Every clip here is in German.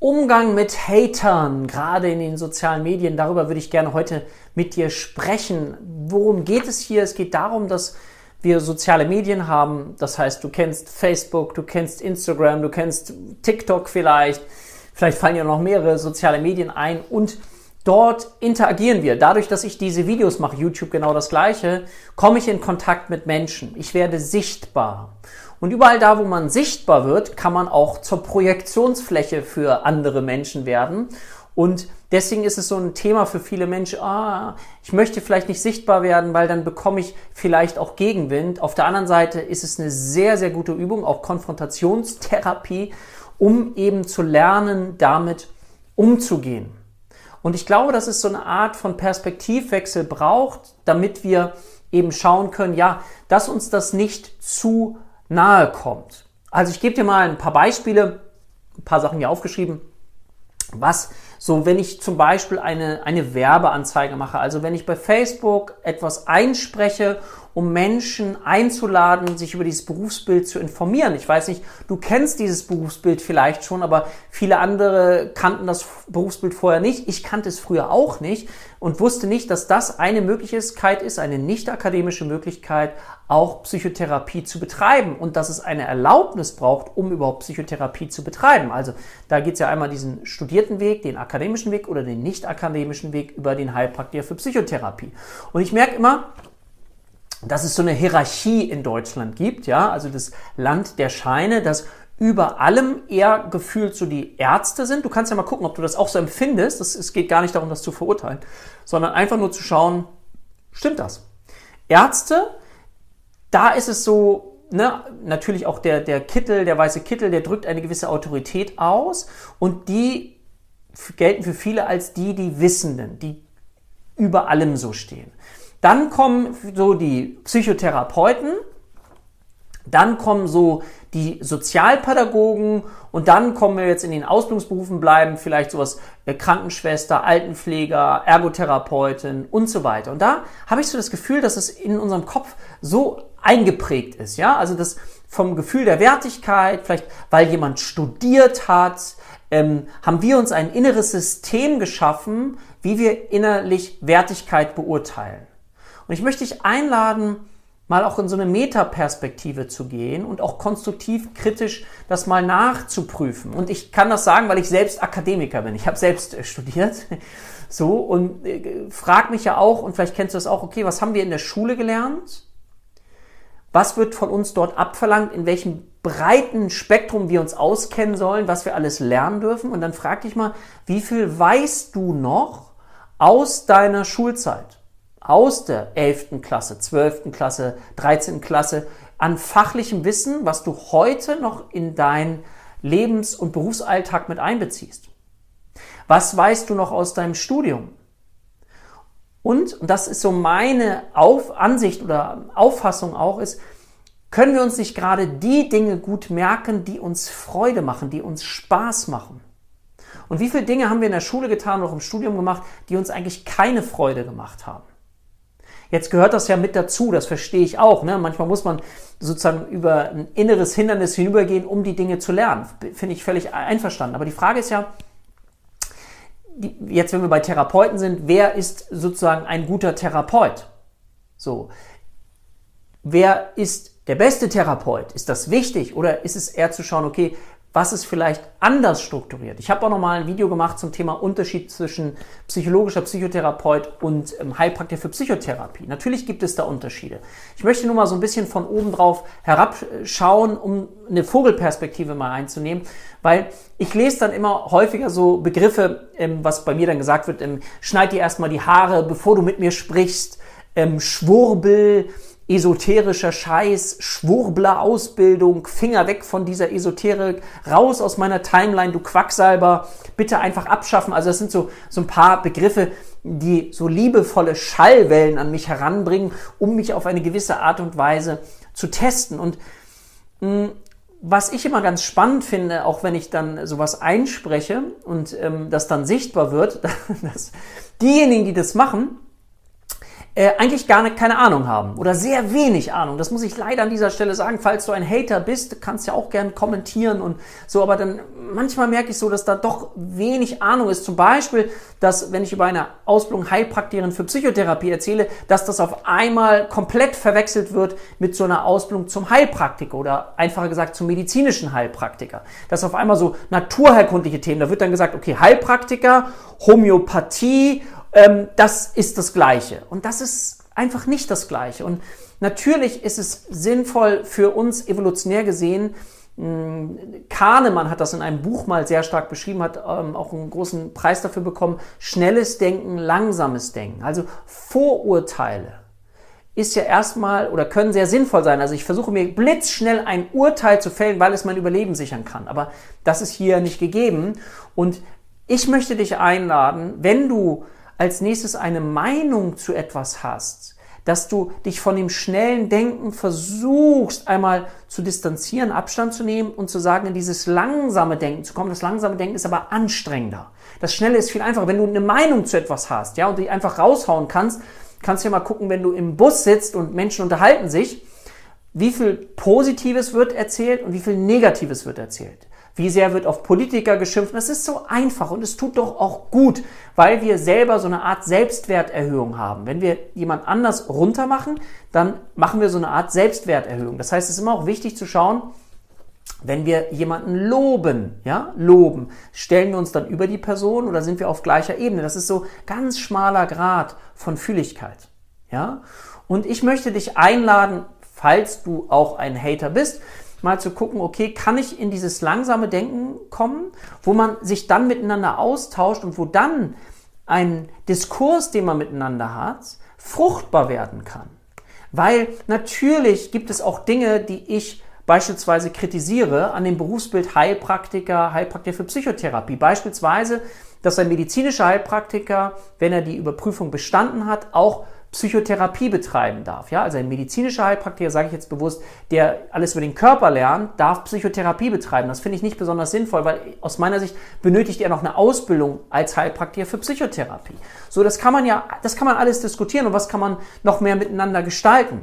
Umgang mit Hatern, gerade in den sozialen Medien, darüber würde ich gerne heute mit dir sprechen. Worum geht es hier? Es geht darum, dass wir soziale Medien haben. Das heißt, du kennst Facebook, du kennst Instagram, du kennst TikTok vielleicht. Vielleicht fallen dir noch mehrere soziale Medien ein und dort interagieren wir. Dadurch, dass ich diese Videos mache, YouTube genau das gleiche, komme ich in Kontakt mit Menschen. Ich werde sichtbar. Und überall da, wo man sichtbar wird, kann man auch zur Projektionsfläche für andere Menschen werden. Und deswegen ist es so ein Thema für viele Menschen, ah, ich möchte vielleicht nicht sichtbar werden, weil dann bekomme ich vielleicht auch Gegenwind. Auf der anderen Seite ist es eine sehr, sehr gute Übung, auch Konfrontationstherapie, um eben zu lernen, damit umzugehen. Und ich glaube, dass es so eine Art von Perspektivwechsel braucht, damit wir eben schauen können, ja, dass uns das nicht zu nahe kommt. Also ich gebe dir mal ein paar Beispiele, ein paar Sachen hier aufgeschrieben, was so, wenn ich zum Beispiel eine, eine Werbeanzeige mache, also wenn ich bei Facebook etwas einspreche um Menschen einzuladen, sich über dieses Berufsbild zu informieren. Ich weiß nicht, du kennst dieses Berufsbild vielleicht schon, aber viele andere kannten das Berufsbild vorher nicht. Ich kannte es früher auch nicht und wusste nicht, dass das eine Möglichkeit ist, eine nicht akademische Möglichkeit, auch Psychotherapie zu betreiben und dass es eine Erlaubnis braucht, um überhaupt Psychotherapie zu betreiben. Also da geht es ja einmal diesen studierten Weg, den akademischen Weg oder den nicht akademischen Weg über den Heilpraktiker für Psychotherapie. Und ich merke immer, dass es so eine Hierarchie in Deutschland gibt, ja, also das Land der Scheine, dass über allem eher gefühlt so die Ärzte sind. Du kannst ja mal gucken, ob du das auch so empfindest. Das, es geht gar nicht darum, das zu verurteilen, sondern einfach nur zu schauen, stimmt das? Ärzte, da ist es so, ne, natürlich auch der, der Kittel, der weiße Kittel, der drückt eine gewisse Autorität aus und die gelten für viele als die, die Wissenden, die über allem so stehen. Dann kommen so die Psychotherapeuten, dann kommen so die Sozialpädagogen und dann kommen wir jetzt in den Ausbildungsberufen bleiben, vielleicht sowas äh, Krankenschwester, Altenpfleger, Ergotherapeutin und so weiter. Und da habe ich so das Gefühl, dass es in unserem Kopf so eingeprägt ist, ja, also das vom Gefühl der Wertigkeit, vielleicht weil jemand studiert hat, ähm, haben wir uns ein inneres System geschaffen, wie wir innerlich Wertigkeit beurteilen. Und ich möchte dich einladen, mal auch in so eine Metaperspektive zu gehen und auch konstruktiv kritisch das mal nachzuprüfen. Und ich kann das sagen, weil ich selbst Akademiker bin. Ich habe selbst äh, studiert. So und äh, frag mich ja auch, und vielleicht kennst du das auch, okay, was haben wir in der Schule gelernt? Was wird von uns dort abverlangt, in welchem breiten Spektrum wir uns auskennen sollen, was wir alles lernen dürfen? Und dann frag dich mal, wie viel weißt du noch aus deiner Schulzeit? Aus der 11. Klasse, 12. Klasse, 13. Klasse an fachlichem Wissen, was du heute noch in deinen Lebens- und Berufsalltag mit einbeziehst? Was weißt du noch aus deinem Studium? Und, und das ist so meine Auf Ansicht oder Auffassung auch, ist, können wir uns nicht gerade die Dinge gut merken, die uns Freude machen, die uns Spaß machen? Und wie viele Dinge haben wir in der Schule getan oder auch im Studium gemacht, die uns eigentlich keine Freude gemacht haben? Jetzt gehört das ja mit dazu, das verstehe ich auch. Ne? Manchmal muss man sozusagen über ein inneres Hindernis hinübergehen, um die Dinge zu lernen. Finde ich völlig einverstanden. Aber die Frage ist ja, jetzt wenn wir bei Therapeuten sind, wer ist sozusagen ein guter Therapeut? So. Wer ist der beste Therapeut? Ist das wichtig? Oder ist es eher zu schauen, okay, was ist vielleicht anders strukturiert. Ich habe auch noch mal ein Video gemacht zum Thema Unterschied zwischen psychologischer Psychotherapeut und ähm, Heilpraktiker für Psychotherapie. Natürlich gibt es da Unterschiede. Ich möchte nur mal so ein bisschen von oben drauf herabschauen, um eine Vogelperspektive mal einzunehmen, weil ich lese dann immer häufiger so Begriffe, ähm, was bei mir dann gesagt wird, ähm, schneid dir erstmal die Haare, bevor du mit mir sprichst, ähm, Schwurbel, esoterischer Scheiß, Schwurbler-Ausbildung, Finger weg von dieser Esoterik, raus aus meiner Timeline, du Quacksalber, bitte einfach abschaffen. Also das sind so, so ein paar Begriffe, die so liebevolle Schallwellen an mich heranbringen, um mich auf eine gewisse Art und Weise zu testen. Und mh, hm, was ich immer ganz spannend finde, auch wenn ich dann sowas einspreche und ähm, das dann sichtbar wird, dass diejenigen, die das machen, äh, eigentlich gar nicht, keine Ahnung haben oder sehr wenig Ahnung. Das muss ich leider an dieser Stelle sagen. Falls du ein Hater bist, kannst ja auch gern kommentieren und so, aber dann manchmal merke ich so, dass da doch wenig Ahnung ist. Zum Beispiel, dass wenn ich über eine Ausbildung Heilpraktikerin für Psychotherapie erzähle, dass das auf einmal komplett verwechselt wird mit so einer Ausbildung zum Heilpraktiker oder einfacher gesagt zum medizinischen Heilpraktiker. Das auf einmal so naturheilkundliche Themen, da wird dann gesagt, okay, Heilpraktiker, Homöopathie ähm, das ist das Gleiche. Und das ist einfach nicht das Gleiche. Und natürlich ist es sinnvoll für uns evolutionär gesehen, hm, Kahnemann hat das in einem Buch mal sehr stark beschrieben, hat ähm, auch einen großen Preis dafür bekommen. Schnelles Denken, langsames Denken. Also Vorurteile ist ja erstmal oder können sehr sinnvoll sein. Also ich versuche mir blitzschnell ein Urteil zu fällen, weil es mein Überleben sichern kann. Aber das ist hier nicht gegeben. Und ich möchte dich einladen, wenn du als nächstes eine Meinung zu etwas hast, dass du dich von dem schnellen Denken versuchst, einmal zu distanzieren, Abstand zu nehmen und zu sagen, in dieses langsame Denken zu kommen. Das langsame Denken ist aber anstrengender. Das Schnelle ist viel einfacher. Wenn du eine Meinung zu etwas hast, ja, und die einfach raushauen kannst, kannst du ja mal gucken, wenn du im Bus sitzt und Menschen unterhalten sich, wie viel Positives wird erzählt und wie viel Negatives wird erzählt. Wie sehr wird auf Politiker geschimpft? Das ist so einfach und es tut doch auch gut, weil wir selber so eine Art Selbstwerterhöhung haben. Wenn wir jemand anders runtermachen, dann machen wir so eine Art Selbstwerterhöhung. Das heißt, es ist immer auch wichtig zu schauen, wenn wir jemanden loben, ja, loben, stellen wir uns dann über die Person oder sind wir auf gleicher Ebene? Das ist so ganz schmaler Grad von Fühligkeit, ja. Und ich möchte dich einladen, falls du auch ein Hater bist, mal zu gucken, okay, kann ich in dieses langsame Denken kommen, wo man sich dann miteinander austauscht und wo dann ein Diskurs, den man miteinander hat, fruchtbar werden kann. Weil natürlich gibt es auch Dinge, die ich beispielsweise kritisiere an dem Berufsbild Heilpraktiker, Heilpraktiker für Psychotherapie. Beispielsweise, dass ein medizinischer Heilpraktiker, wenn er die Überprüfung bestanden hat, auch Psychotherapie betreiben darf. Ja, also ein medizinischer Heilpraktiker, sage ich jetzt bewusst, der alles über den Körper lernt, darf Psychotherapie betreiben. Das finde ich nicht besonders sinnvoll, weil aus meiner Sicht benötigt er noch eine Ausbildung als Heilpraktiker für Psychotherapie. So, das kann man ja, das kann man alles diskutieren und was kann man noch mehr miteinander gestalten.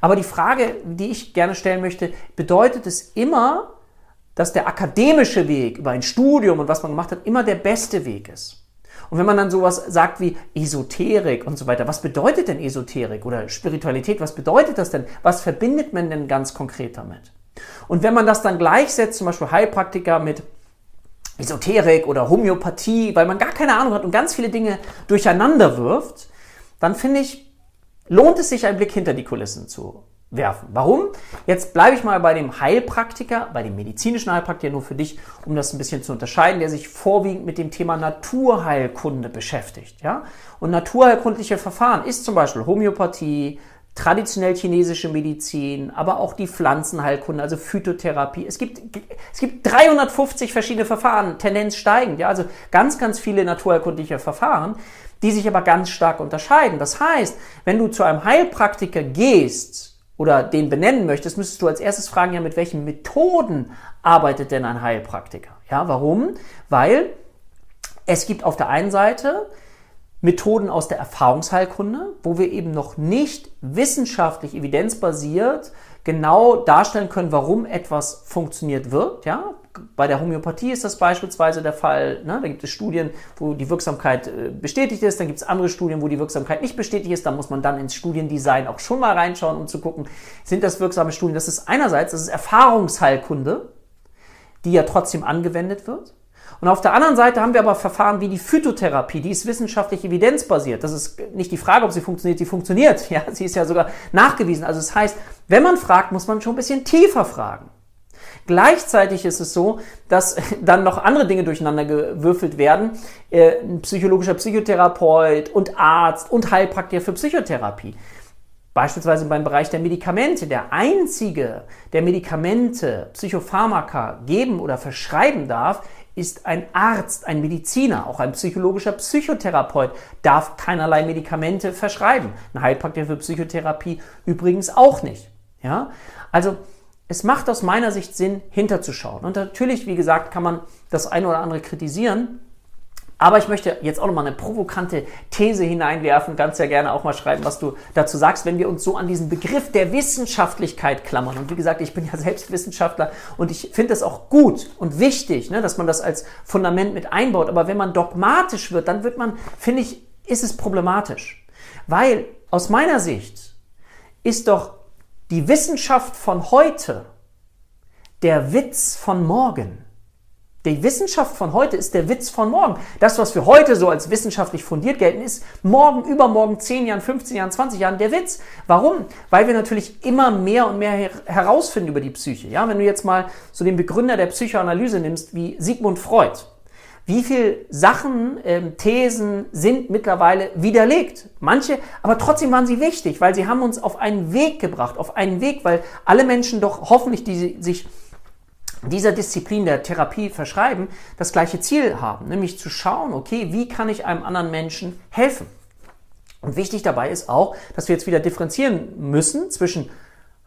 Aber die Frage, die ich gerne stellen möchte, bedeutet es immer, dass der akademische Weg über ein Studium und was man gemacht hat, immer der beste Weg ist. Und wenn man dann sowas sagt wie Esoterik und so weiter, was bedeutet denn Esoterik oder Spiritualität? Was bedeutet das denn? Was verbindet man denn ganz konkret damit? Und wenn man das dann gleichsetzt, zum Beispiel Heilpraktiker mit Esoterik oder Homöopathie, weil man gar keine Ahnung hat und ganz viele Dinge durcheinander wirft, dann finde ich, lohnt es sich, einen Blick hinter die Kulissen zu werfen. Warum? Jetzt bleibe ich mal bei dem Heilpraktiker, bei dem medizinischen Heilpraktiker, nur für dich, um das ein bisschen zu unterscheiden, der sich vorwiegend mit dem Thema Naturheilkunde beschäftigt. Ja? Und naturheilkundliche Verfahren ist zum Beispiel Homöopathie, traditionell chinesische Medizin, aber auch die Pflanzenheilkunde, also Phytotherapie. Es gibt, es gibt 350 verschiedene Verfahren, Tendenz steigend, ja, also ganz, ganz viele naturheilkundliche Verfahren, die sich aber ganz stark unterscheiden. Das heißt, wenn du zu einem Heilpraktiker gehst, oder den benennen möchtest, müsstest du als erstes fragen, ja, mit welchen Methoden arbeitet denn ein Heilpraktiker? Ja, warum? Weil es gibt auf der einen Seite Methoden aus der Erfahrungsheilkunde, wo wir eben noch nicht wissenschaftlich evidenzbasiert genau darstellen können, warum etwas funktioniert wird. Ja? Bei der Homöopathie ist das beispielsweise der Fall. Ne? Da gibt es Studien, wo die Wirksamkeit äh, bestätigt ist. Dann gibt es andere Studien, wo die Wirksamkeit nicht bestätigt ist. Da muss man dann ins Studiendesign auch schon mal reinschauen, um zu gucken, sind das wirksame Studien. Das ist einerseits, das ist Erfahrungsheilkunde, die ja trotzdem angewendet wird. Und auf der anderen Seite haben wir aber Verfahren wie die Phytotherapie, die ist wissenschaftlich evidenzbasiert. Das ist nicht die Frage, ob sie funktioniert, sie funktioniert. Ja, sie ist ja sogar nachgewiesen. Also das heißt, wenn man fragt, muss man schon ein bisschen tiefer fragen. Gleichzeitig ist es so, dass dann noch andere Dinge durcheinander gewürfelt werden. Äh, ein psychologischer Psychotherapeut und Arzt und Heilpraktiker für Psychotherapie. Beispielsweise beim Bereich der Medikamente. Der einzige, der Medikamente, Psychopharmaka geben oder verschreiben darf, ist ein Arzt, ein Mediziner, auch ein psychologischer Psychotherapeut darf keinerlei Medikamente verschreiben. Ein Heilpraktiker für Psychotherapie übrigens auch nicht. Ja? Also es macht aus meiner Sicht Sinn, hinterzuschauen. Und natürlich, wie gesagt, kann man das eine oder andere kritisieren. Aber ich möchte jetzt auch nochmal eine provokante These hineinwerfen. Ganz ja gerne auch mal schreiben, was du dazu sagst, wenn wir uns so an diesen Begriff der Wissenschaftlichkeit klammern. Und wie gesagt, ich bin ja selbst Wissenschaftler und ich finde es auch gut und wichtig, ne, dass man das als Fundament mit einbaut. Aber wenn man dogmatisch wird, dann wird man, finde ich, ist es problematisch. Weil aus meiner Sicht ist doch die Wissenschaft von heute der Witz von morgen. Die Wissenschaft von heute ist der Witz von morgen. Das, was wir heute so als wissenschaftlich fundiert gelten, ist morgen, übermorgen, 10 Jahren, 15 Jahren, 20 Jahren der Witz. Warum? Weil wir natürlich immer mehr und mehr herausfinden über die Psyche. Ja, wenn du jetzt mal so den Begründer der Psychoanalyse nimmst, wie Sigmund Freud, wie viele Sachen, ähm, Thesen sind mittlerweile widerlegt. Manche, aber trotzdem waren sie wichtig, weil sie haben uns auf einen Weg gebracht, auf einen Weg, weil alle Menschen doch hoffentlich, die sich dieser Disziplin der Therapie verschreiben, das gleiche Ziel haben, nämlich zu schauen, okay, wie kann ich einem anderen Menschen helfen? Und wichtig dabei ist auch, dass wir jetzt wieder differenzieren müssen zwischen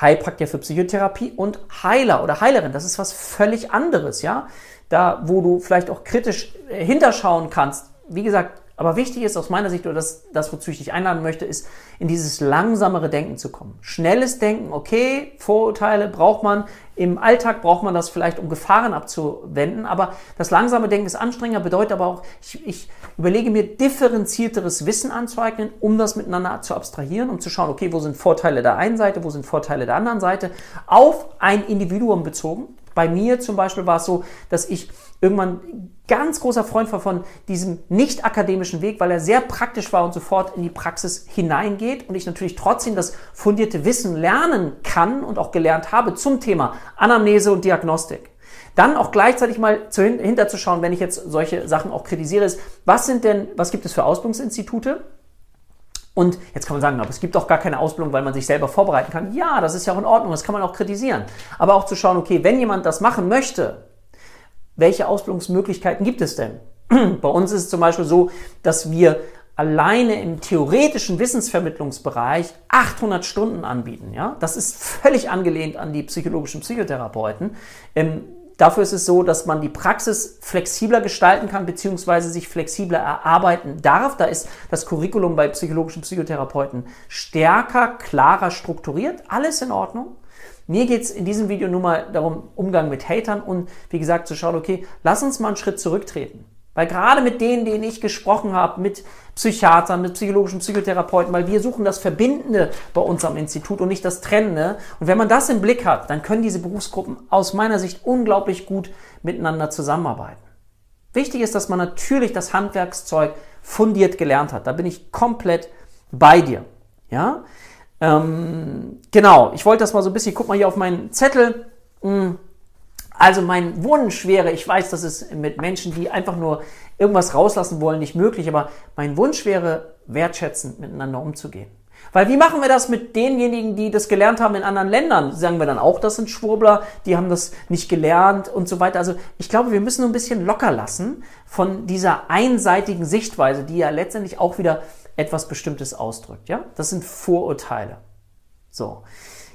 Heilpraktiker für Psychotherapie und Heiler oder Heilerin. Das ist was völlig anderes, ja. Da, wo du vielleicht auch kritisch äh, hinterschauen kannst. Wie gesagt, aber wichtig ist aus meiner Sicht, oder das, das, wozu ich dich einladen möchte, ist, in dieses langsamere Denken zu kommen. Schnelles Denken, okay, Vorurteile braucht man. Im Alltag braucht man das vielleicht, um Gefahren abzuwenden. Aber das langsame Denken ist anstrengender, bedeutet aber auch, ich, ich überlege mir differenzierteres Wissen anzueignen, um das miteinander zu abstrahieren, um zu schauen, okay, wo sind Vorteile der einen Seite, wo sind Vorteile der anderen Seite, auf ein Individuum bezogen. Bei mir zum Beispiel war es so, dass ich irgendwann ganz großer Freund war von diesem nicht akademischen Weg, weil er sehr praktisch war und sofort in die Praxis hineingeht und ich natürlich trotzdem das fundierte Wissen lernen kann und auch gelernt habe zum Thema Anamnese und Diagnostik. Dann auch gleichzeitig mal zu, hinterzuschauen, wenn ich jetzt solche Sachen auch kritisiere, ist, was sind denn, was gibt es für Ausbildungsinstitute? Und jetzt kann man sagen, aber es gibt doch gar keine Ausbildung, weil man sich selber vorbereiten kann. Ja, das ist ja auch in Ordnung, das kann man auch kritisieren. Aber auch zu schauen, okay, wenn jemand das machen möchte, welche Ausbildungsmöglichkeiten gibt es denn? Bei uns ist es zum Beispiel so, dass wir alleine im theoretischen Wissensvermittlungsbereich 800 Stunden anbieten. Ja? Das ist völlig angelehnt an die psychologischen Psychotherapeuten. Ähm, dafür ist es so, dass man die Praxis flexibler gestalten kann, beziehungsweise sich flexibler erarbeiten darf. Da ist das Curriculum bei psychologischen Psychotherapeuten stärker, klarer strukturiert. Alles in Ordnung. Mir geht es in diesem Video nur mal darum, Umgang mit Hatern und wie gesagt zu schauen, okay, lass uns mal einen Schritt zurücktreten. Weil gerade mit denen, denen ich gesprochen habe, mit Psychiatern, mit psychologischen Psychotherapeuten, weil wir suchen das Verbindende bei uns am Institut und nicht das Trennende. Und wenn man das im Blick hat, dann können diese Berufsgruppen aus meiner Sicht unglaublich gut miteinander zusammenarbeiten. Wichtig ist, dass man natürlich das Handwerkszeug fundiert gelernt hat. Da bin ich komplett bei dir. Ja? Ähm, genau, ich wollte das mal so ein bisschen, guck mal hier auf meinen Zettel. Hm. Also mein Wunsch wäre, ich weiß, das ist mit Menschen, die einfach nur irgendwas rauslassen wollen, nicht möglich, aber mein Wunsch wäre, wertschätzend miteinander umzugehen. Weil wie machen wir das mit denjenigen, die das gelernt haben in anderen Ländern? Sagen wir dann auch, das sind Schwurbler, die haben das nicht gelernt und so weiter. Also ich glaube, wir müssen ein bisschen locker lassen von dieser einseitigen Sichtweise, die ja letztendlich auch wieder etwas Bestimmtes ausdrückt. Ja, das sind Vorurteile. So,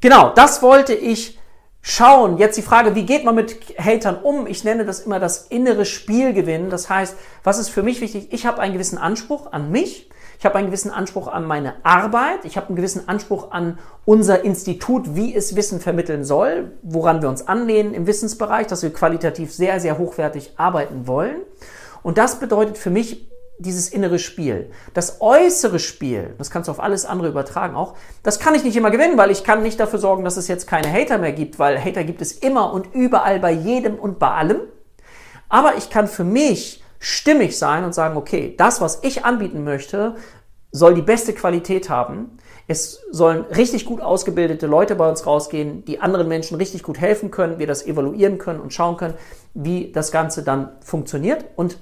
genau, das wollte ich schauen. Jetzt die Frage, wie geht man mit Hatern um? Ich nenne das immer das innere Spielgewinnen. Das heißt, was ist für mich wichtig? Ich habe einen gewissen Anspruch an mich. Ich habe einen gewissen Anspruch an meine Arbeit. Ich habe einen gewissen Anspruch an unser Institut, wie es Wissen vermitteln soll, woran wir uns anlehnen im Wissensbereich, dass wir qualitativ sehr, sehr hochwertig arbeiten wollen. Und das bedeutet für mich dieses innere Spiel. Das äußere Spiel, das kannst du auf alles andere übertragen auch, das kann ich nicht immer gewinnen, weil ich kann nicht dafür sorgen, dass es jetzt keine Hater mehr gibt, weil Hater gibt es immer und überall bei jedem und bei allem. Aber ich kann für mich stimmig sein und sagen, okay, das, was ich anbieten möchte, soll die beste Qualität haben. Es sollen richtig gut ausgebildete Leute bei uns rausgehen, die anderen Menschen richtig gut helfen können, wir das evaluieren können und schauen können, wie das Ganze dann funktioniert und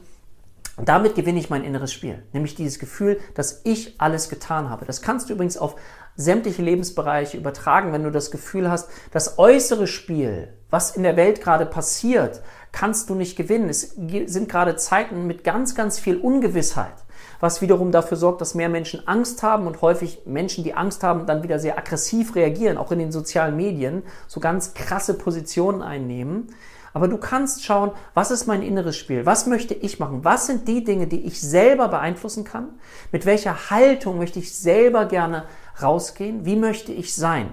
damit gewinne ich mein inneres Spiel, nämlich dieses Gefühl, dass ich alles getan habe. Das kannst du übrigens auf sämtliche Lebensbereiche übertragen, wenn du das Gefühl hast, das äußere Spiel, was in der Welt gerade passiert, kannst du nicht gewinnen. Es sind gerade Zeiten mit ganz, ganz viel Ungewissheit, was wiederum dafür sorgt, dass mehr Menschen Angst haben und häufig Menschen, die Angst haben, dann wieder sehr aggressiv reagieren, auch in den sozialen Medien, so ganz krasse Positionen einnehmen. Aber du kannst schauen, was ist mein inneres Spiel? Was möchte ich machen? Was sind die Dinge, die ich selber beeinflussen kann? Mit welcher Haltung möchte ich selber gerne rausgehen? Wie möchte ich sein?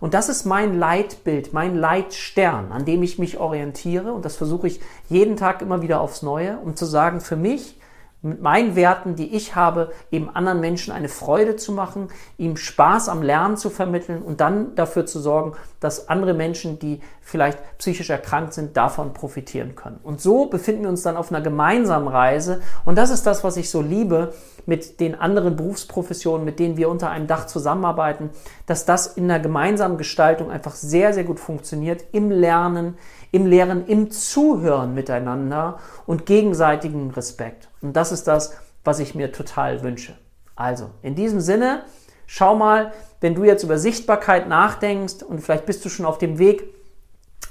Und das ist mein Leitbild, mein Leitstern, an dem ich mich orientiere. Und das versuche ich jeden Tag immer wieder aufs Neue, um zu sagen, für mich mit meinen Werten, die ich habe, eben anderen Menschen eine Freude zu machen, ihm Spaß am Lernen zu vermitteln und dann dafür zu sorgen, dass andere Menschen, die vielleicht psychisch erkrankt sind, davon profitieren können. Und so befinden wir uns dann auf einer gemeinsamen Reise und das ist das, was ich so liebe mit den anderen Berufsprofessionen, mit denen wir unter einem Dach zusammenarbeiten, dass das in einer gemeinsamen Gestaltung einfach sehr, sehr gut funktioniert im Lernen, im Lehren, im Zuhören miteinander und gegenseitigen Respekt. Und das ist das, was ich mir total wünsche. Also, in diesem Sinne, schau mal, wenn du jetzt über Sichtbarkeit nachdenkst und vielleicht bist du schon auf dem Weg,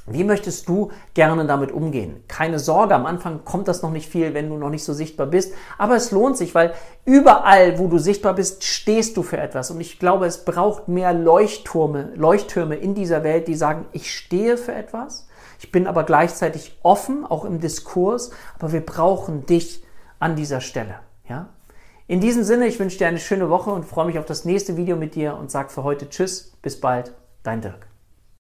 wie möchtest du gerne damit umgehen? Keine Sorge, am Anfang kommt das noch nicht viel, wenn du noch nicht so sichtbar bist. Aber es lohnt sich, weil überall, wo du sichtbar bist, stehst du für etwas. Und ich glaube, es braucht mehr Leuchttürme, Leuchttürme in dieser Welt, die sagen, ich stehe für etwas. Ich bin aber gleichzeitig offen, auch im Diskurs. Aber wir brauchen dich an dieser Stelle. Ja? In diesem Sinne, ich wünsche dir eine schöne Woche und freue mich auf das nächste Video mit dir und sage für heute Tschüss, bis bald, dein Dirk.